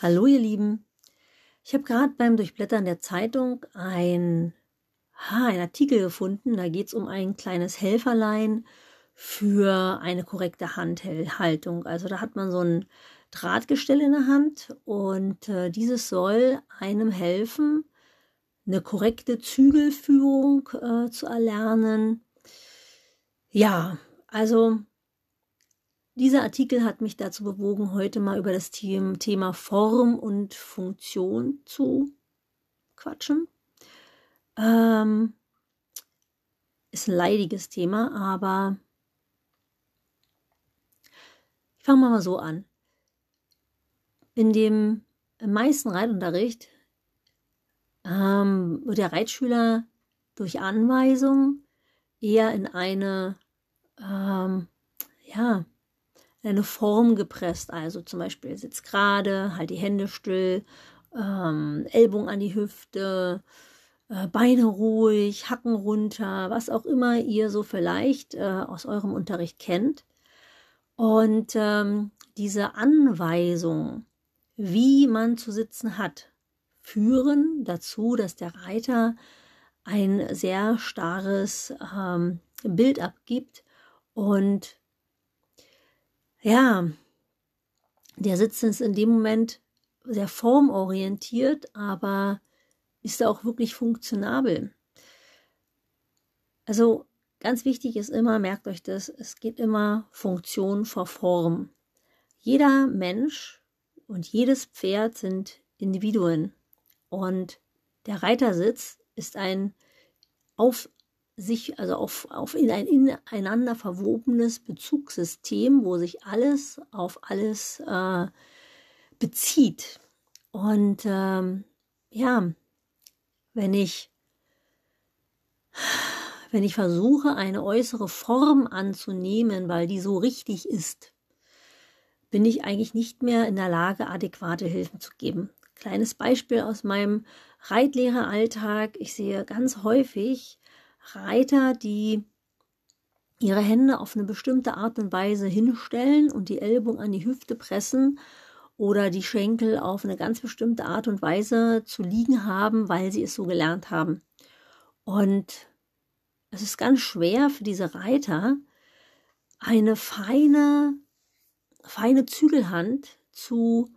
Hallo ihr Lieben. Ich habe gerade beim Durchblättern der Zeitung ein, ha, ein Artikel gefunden. Da geht es um ein kleines Helferlein für eine korrekte Handhaltung. Also da hat man so ein Drahtgestell in der Hand und äh, dieses soll einem helfen, eine korrekte Zügelführung äh, zu erlernen. Ja, also dieser Artikel hat mich dazu bewogen, heute mal über das Thema Form und Funktion zu quatschen. Ähm, ist ein leidiges Thema, aber ich fange mal so an. In dem meisten Reitunterricht ähm, wird der Reitschüler durch Anweisung eher in eine ähm, ja, eine Form gepresst. Also zum Beispiel sitzt gerade, halt die Hände still, ähm, Ellbogen an die Hüfte, äh, Beine ruhig, Hacken runter, was auch immer ihr so vielleicht äh, aus eurem Unterricht kennt. Und ähm, diese Anweisung, wie man zu sitzen hat, führen dazu, dass der Reiter ein sehr starres ähm, Bild abgibt und ja, der Sitz ist in dem Moment sehr formorientiert, aber ist er auch wirklich funktionabel? Also ganz wichtig ist immer, merkt euch das, es geht immer Funktion vor Form. Jeder Mensch und jedes Pferd sind Individuen und der Reitersitz ist ein auf sich also auf, auf in ein ineinander verwobenes Bezugssystem, wo sich alles auf alles äh, bezieht. Und ähm, ja, wenn ich wenn ich versuche, eine äußere Form anzunehmen, weil die so richtig ist, bin ich eigentlich nicht mehr in der Lage, adäquate Hilfen zu geben. Kleines Beispiel aus meinem Reitlehreralltag. Ich sehe ganz häufig, Reiter, die ihre Hände auf eine bestimmte Art und Weise hinstellen und die Ellbogen an die Hüfte pressen oder die Schenkel auf eine ganz bestimmte Art und Weise zu liegen haben, weil sie es so gelernt haben. Und es ist ganz schwer für diese Reiter, eine feine, feine Zügelhand zu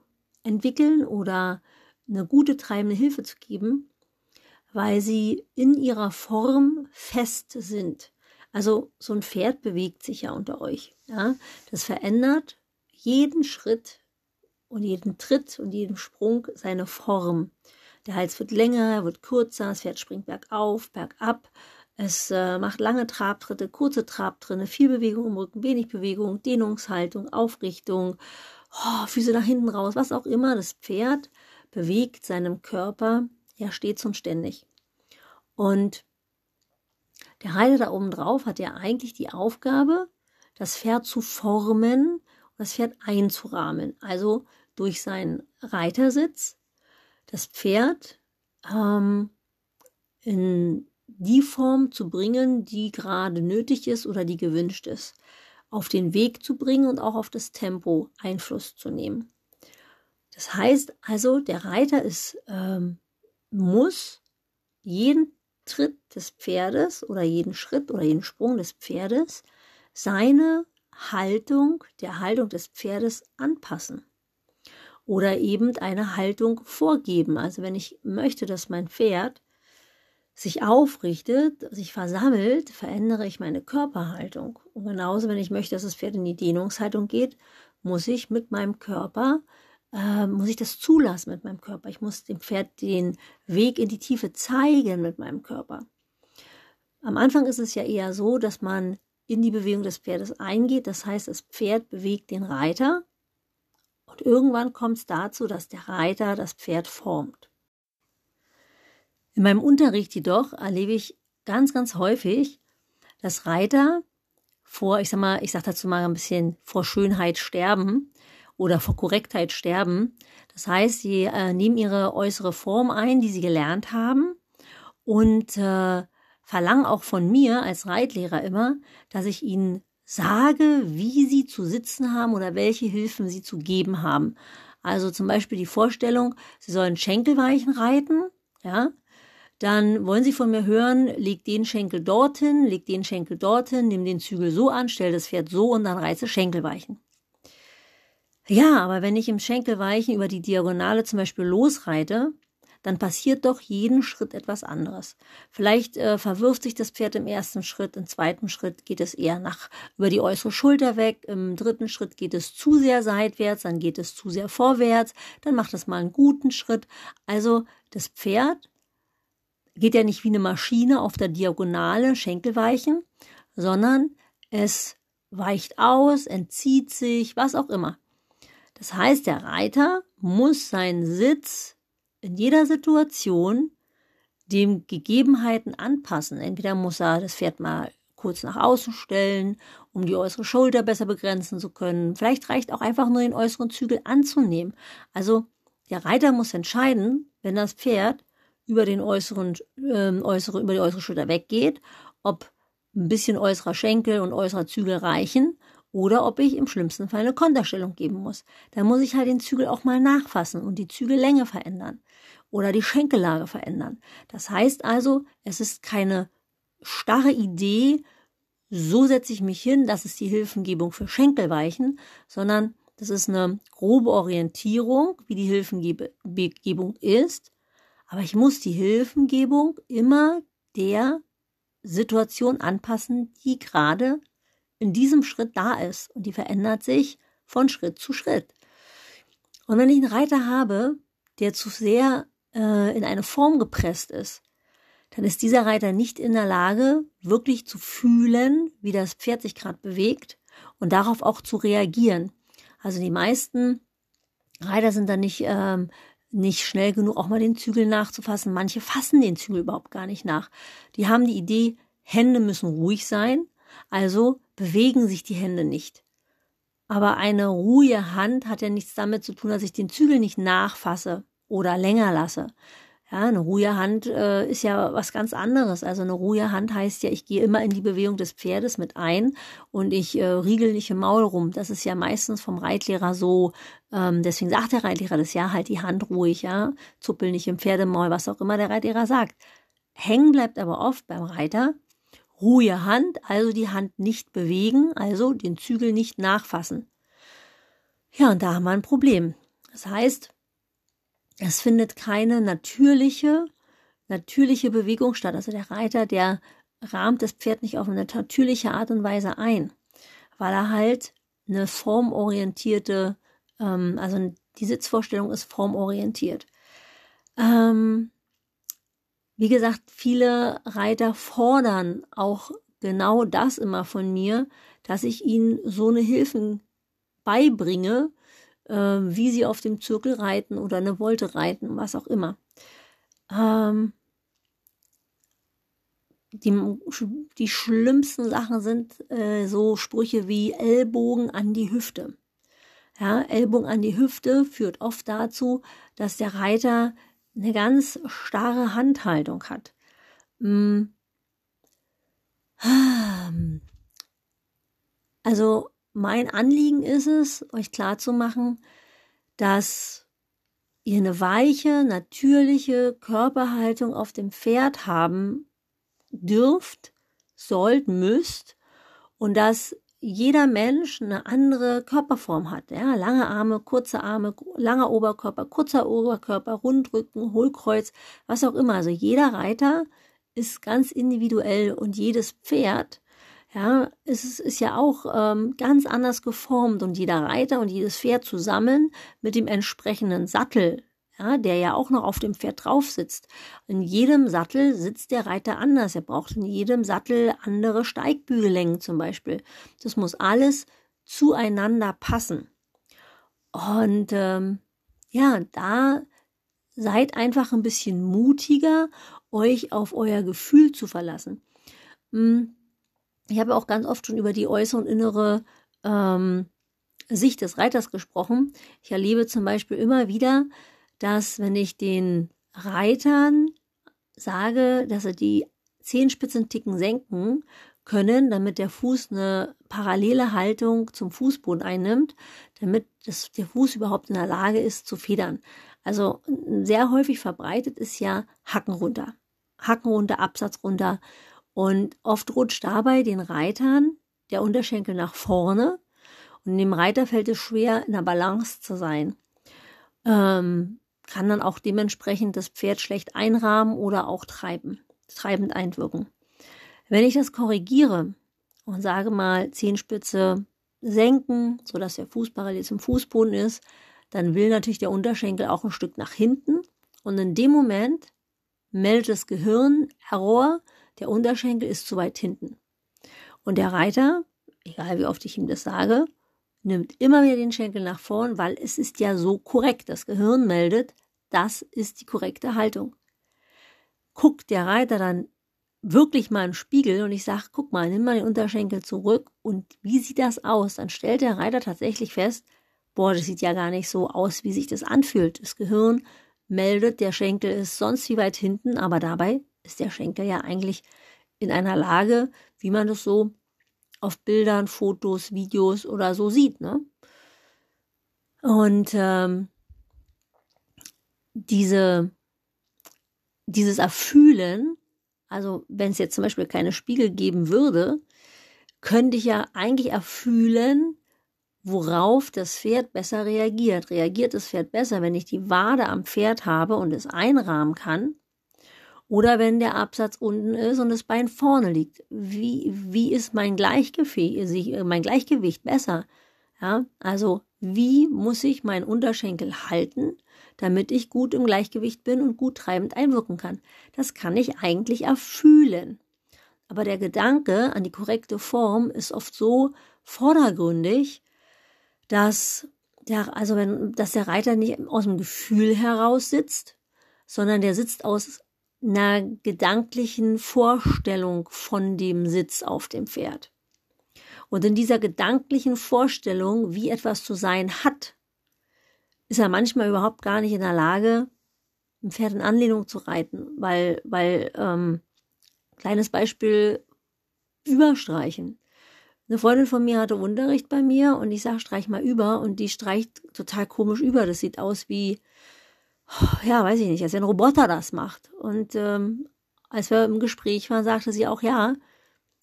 entwickeln oder eine gute treibende Hilfe zu geben, weil sie in ihrer Form fest sind. Also so ein Pferd bewegt sich ja unter euch. Ja? Das verändert jeden Schritt und jeden Tritt und jeden Sprung seine Form. Der Hals wird länger, wird kürzer, das Pferd springt bergauf, bergab. Es äh, macht lange Trabtritte, kurze Trabtritte, viel Bewegung im Rücken, wenig Bewegung, Dehnungshaltung, Aufrichtung, oh, Füße nach hinten raus, was auch immer. Das Pferd bewegt seinem Körper ja stets und ständig. Und der Reiter da oben drauf hat ja eigentlich die Aufgabe, das Pferd zu formen und das Pferd einzurahmen. Also durch seinen Reitersitz das Pferd ähm, in die Form zu bringen, die gerade nötig ist oder die gewünscht ist. Auf den Weg zu bringen und auch auf das Tempo Einfluss zu nehmen. Das heißt also, der Reiter ist ähm, muss jeden Tritt des Pferdes oder jeden Schritt oder jeden Sprung des Pferdes seine Haltung der Haltung des Pferdes anpassen oder eben eine Haltung vorgeben. Also wenn ich möchte, dass mein Pferd sich aufrichtet, sich versammelt, verändere ich meine Körperhaltung. Und genauso, wenn ich möchte, dass das Pferd in die Dehnungshaltung geht, muss ich mit meinem Körper äh, muss ich das zulassen mit meinem Körper. Ich muss dem Pferd den Weg in die Tiefe zeigen mit meinem Körper. Am Anfang ist es ja eher so, dass man in die Bewegung des Pferdes eingeht. Das heißt, das Pferd bewegt den Reiter. Und irgendwann kommt es dazu, dass der Reiter das Pferd formt. In meinem Unterricht jedoch erlebe ich ganz, ganz häufig, dass Reiter vor, ich sag mal, ich sag dazu mal ein bisschen vor Schönheit sterben oder vor Korrektheit sterben. Das heißt, sie äh, nehmen ihre äußere Form ein, die sie gelernt haben und äh, verlangen auch von mir als Reitlehrer immer, dass ich ihnen sage, wie sie zu sitzen haben oder welche Hilfen sie zu geben haben. Also zum Beispiel die Vorstellung, Sie sollen Schenkelweichen reiten, ja, dann wollen Sie von mir hören, leg den Schenkel dorthin, leg den Schenkel dorthin, nimm den Zügel so an, stell das Pferd so und dann reiße Schenkelweichen. Ja, aber wenn ich im Schenkelweichen über die Diagonale zum Beispiel losreite, dann passiert doch jeden Schritt etwas anderes. Vielleicht äh, verwirft sich das Pferd im ersten Schritt, im zweiten Schritt geht es eher nach über die äußere Schulter weg, im dritten Schritt geht es zu sehr seitwärts, dann geht es zu sehr vorwärts, dann macht es mal einen guten Schritt. Also das Pferd geht ja nicht wie eine Maschine auf der Diagonale Schenkelweichen, sondern es weicht aus, entzieht sich, was auch immer. Das heißt, der Reiter muss seinen Sitz in jeder Situation den Gegebenheiten anpassen. Entweder muss er das Pferd mal kurz nach außen stellen, um die äußere Schulter besser begrenzen zu können. Vielleicht reicht auch einfach nur den äußeren Zügel anzunehmen. Also der Reiter muss entscheiden, wenn das Pferd über den äußeren, äh, äußere, über die äußere Schulter weggeht, ob ein bisschen äußerer Schenkel und äußerer Zügel reichen oder ob ich im schlimmsten Fall eine Konterstellung geben muss. Da muss ich halt den Zügel auch mal nachfassen und die Zügellänge verändern oder die Schenkellage verändern. Das heißt also, es ist keine starre Idee, so setze ich mich hin, das ist die Hilfengebung für Schenkelweichen, sondern das ist eine grobe Orientierung, wie die Hilfengebung ist aber ich muss die Hilfengebung immer der Situation anpassen, die gerade in diesem Schritt da ist. Und die verändert sich von Schritt zu Schritt. Und wenn ich einen Reiter habe, der zu sehr äh, in eine Form gepresst ist, dann ist dieser Reiter nicht in der Lage, wirklich zu fühlen, wie das Pferd sich gerade bewegt und darauf auch zu reagieren. Also die meisten Reiter sind dann nicht ähm, nicht schnell genug, auch mal den Zügel nachzufassen. Manche fassen den Zügel überhaupt gar nicht nach. Die haben die Idee, Hände müssen ruhig sein, also bewegen sich die Hände nicht. Aber eine ruhige Hand hat ja nichts damit zu tun, dass ich den Zügel nicht nachfasse oder länger lasse. Ja, eine ruhige Hand äh, ist ja was ganz anderes. Also eine ruhige Hand heißt ja, ich gehe immer in die Bewegung des Pferdes mit ein und ich äh, riegel nicht im Maul rum. Das ist ja meistens vom Reitlehrer so. Ähm, deswegen sagt der Reitlehrer das ja, halt die Hand ruhig, ja, zuppel nicht im Pferdemaul, was auch immer der Reitlehrer sagt. Hängen bleibt aber oft beim Reiter. Ruhige Hand, also die Hand nicht bewegen, also den Zügel nicht nachfassen. Ja, und da haben wir ein Problem. Das heißt, es findet keine natürliche, natürliche Bewegung statt. Also der Reiter, der rahmt das Pferd nicht auf eine natürliche Art und Weise ein, weil er halt eine formorientierte, ähm, also die Sitzvorstellung ist formorientiert. Ähm, wie gesagt, viele Reiter fordern auch genau das immer von mir, dass ich ihnen so eine Hilfen beibringe, äh, wie sie auf dem Zirkel reiten oder eine Wolte reiten, was auch immer. Ähm, die, die schlimmsten Sachen sind äh, so Sprüche wie Ellbogen an die Hüfte. Ja, Ellbogen an die Hüfte führt oft dazu, dass der Reiter eine ganz starre Handhaltung hat. Mm. Also mein Anliegen ist es, euch klarzumachen, dass ihr eine weiche, natürliche Körperhaltung auf dem Pferd haben dürft, sollt, müsst und dass jeder Mensch eine andere Körperform hat. Ja, lange Arme, kurze Arme, langer Oberkörper, kurzer Oberkörper, Rundrücken, Hohlkreuz, was auch immer. Also jeder Reiter ist ganz individuell und jedes Pferd ja, ist, ist ja auch ähm, ganz anders geformt und jeder Reiter und jedes Pferd zusammen mit dem entsprechenden Sattel, ja, der ja auch noch auf dem Pferd drauf sitzt. In jedem Sattel sitzt der Reiter anders. Er braucht in jedem Sattel andere Steigbügellängen zum Beispiel. Das muss alles zueinander passen. Und ähm, ja, da seid einfach ein bisschen mutiger, euch auf euer Gefühl zu verlassen. Hm ich habe auch ganz oft schon über die äußere und innere ähm, Sicht des Reiters gesprochen. Ich erlebe zum Beispiel immer wieder, dass wenn ich den Reitern sage, dass sie die Zehenspitzen ticken senken können, damit der Fuß eine parallele Haltung zum Fußboden einnimmt, damit das, der Fuß überhaupt in der Lage ist zu federn. Also sehr häufig verbreitet ist ja Hacken runter. Hacken runter, Absatz runter. Und oft rutscht dabei den Reitern der Unterschenkel nach vorne. Und dem Reiter fällt es schwer, in der Balance zu sein. Ähm, kann dann auch dementsprechend das Pferd schlecht einrahmen oder auch treiben, treibend einwirken. Wenn ich das korrigiere und sage mal Zehenspitze senken, sodass der Fuß parallel zum Fußboden ist, dann will natürlich der Unterschenkel auch ein Stück nach hinten. Und in dem Moment meldet das Gehirn Error, der Unterschenkel ist zu weit hinten. Und der Reiter, egal wie oft ich ihm das sage, nimmt immer wieder den Schenkel nach vorn, weil es ist ja so korrekt. Das Gehirn meldet, das ist die korrekte Haltung. Guckt der Reiter dann wirklich mal im Spiegel und ich sage, guck mal, nimm mal den Unterschenkel zurück und wie sieht das aus? Dann stellt der Reiter tatsächlich fest, boah, das sieht ja gar nicht so aus, wie sich das anfühlt. Das Gehirn meldet, der Schenkel ist sonst wie weit hinten, aber dabei ist der Schenkel ja eigentlich in einer Lage, wie man das so auf Bildern, Fotos, Videos oder so sieht. Ne? Und ähm, diese, dieses Erfühlen, also wenn es jetzt zum Beispiel keine Spiegel geben würde, könnte ich ja eigentlich erfühlen, worauf das Pferd besser reagiert. Reagiert das Pferd besser, wenn ich die Wade am Pferd habe und es einrahmen kann? Oder wenn der Absatz unten ist und das Bein vorne liegt. Wie, wie ist mein Gleichgewicht, mein Gleichgewicht besser? Ja, also wie muss ich meinen Unterschenkel halten, damit ich gut im Gleichgewicht bin und gut treibend einwirken kann? Das kann ich eigentlich erfühlen. Aber der Gedanke an die korrekte Form ist oft so vordergründig, dass der, also wenn, dass der Reiter nicht aus dem Gefühl heraus sitzt, sondern der sitzt aus einer gedanklichen Vorstellung von dem Sitz auf dem Pferd. Und in dieser gedanklichen Vorstellung, wie etwas zu sein hat, ist er manchmal überhaupt gar nicht in der Lage, ein Pferd in Anlehnung zu reiten, weil, weil, ähm, kleines Beispiel, überstreichen. Eine Freundin von mir hatte Unterricht bei mir und ich sage, streich mal über und die streicht total komisch über. Das sieht aus wie, ja, weiß ich nicht, als wenn ein Roboter das macht. Und ähm, als wir im Gespräch waren, sagte sie auch, ja,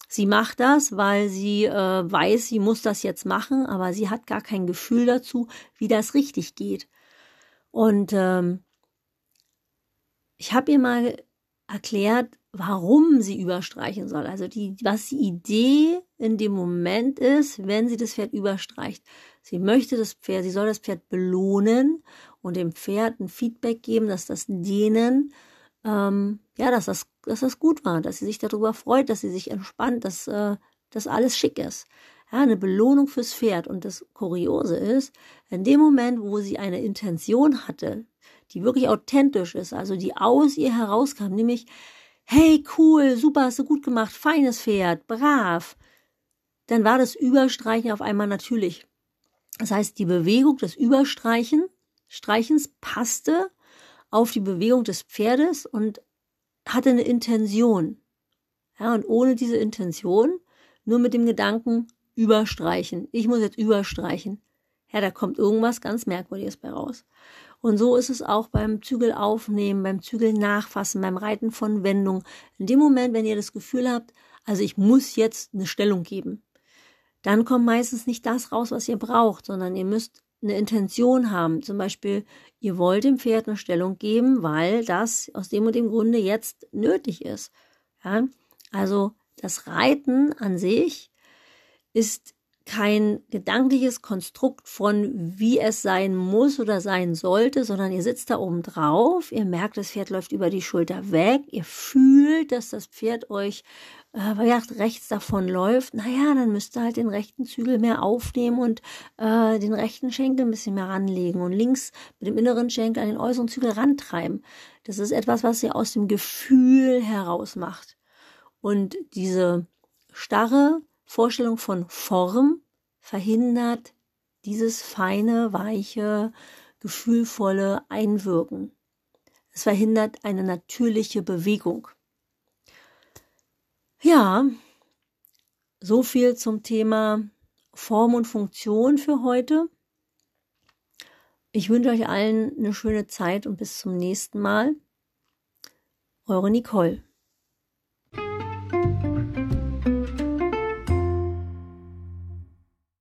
sie macht das, weil sie äh, weiß, sie muss das jetzt machen, aber sie hat gar kein Gefühl dazu, wie das richtig geht. Und ähm, ich habe ihr mal erklärt, warum sie überstreichen soll. Also die, was die Idee in dem Moment ist, wenn sie das Pferd überstreicht. Sie möchte das Pferd, sie soll das Pferd belohnen und dem Pferd ein Feedback geben, dass das denen, ähm, ja, dass das, dass das gut war, dass sie sich darüber freut, dass sie sich entspannt, dass äh, das alles schick ist. Ja, eine Belohnung fürs Pferd. Und das Kuriose ist, in dem Moment, wo sie eine Intention hatte, die wirklich authentisch ist, also die aus ihr herauskam, nämlich, hey, cool, super, hast du gut gemacht, feines Pferd, brav, dann war das Überstreichen auf einmal natürlich. Das heißt, die Bewegung des Überstreichen, Streichens passte auf die Bewegung des Pferdes und hatte eine Intention. Ja, und ohne diese Intention, nur mit dem Gedanken überstreichen. Ich muss jetzt überstreichen. Ja, da kommt irgendwas ganz Merkwürdiges bei raus. Und so ist es auch beim Zügel aufnehmen, beim Zügel nachfassen, beim Reiten von Wendung. In dem Moment, wenn ihr das Gefühl habt, also ich muss jetzt eine Stellung geben, dann kommt meistens nicht das raus, was ihr braucht, sondern ihr müsst eine Intention haben. Zum Beispiel, ihr wollt dem Pferd eine Stellung geben, weil das aus dem und dem Grunde jetzt nötig ist. Ja? Also das Reiten an sich ist kein gedankliches Konstrukt von, wie es sein muss oder sein sollte, sondern ihr sitzt da oben drauf, ihr merkt, das Pferd läuft über die Schulter weg, ihr fühlt, dass das Pferd euch äh, rechts davon läuft. Naja, dann müsst ihr halt den rechten Zügel mehr aufnehmen und äh, den rechten Schenkel ein bisschen mehr ranlegen und links mit dem inneren Schenkel an den äußeren Zügel rantreiben. Das ist etwas, was ihr aus dem Gefühl heraus macht. Und diese starre Vorstellung von Form verhindert dieses feine, weiche, gefühlvolle Einwirken. Es verhindert eine natürliche Bewegung. Ja, So viel zum Thema Form und Funktion für heute. Ich wünsche euch allen eine schöne Zeit und bis zum nächsten Mal. Eure Nicole.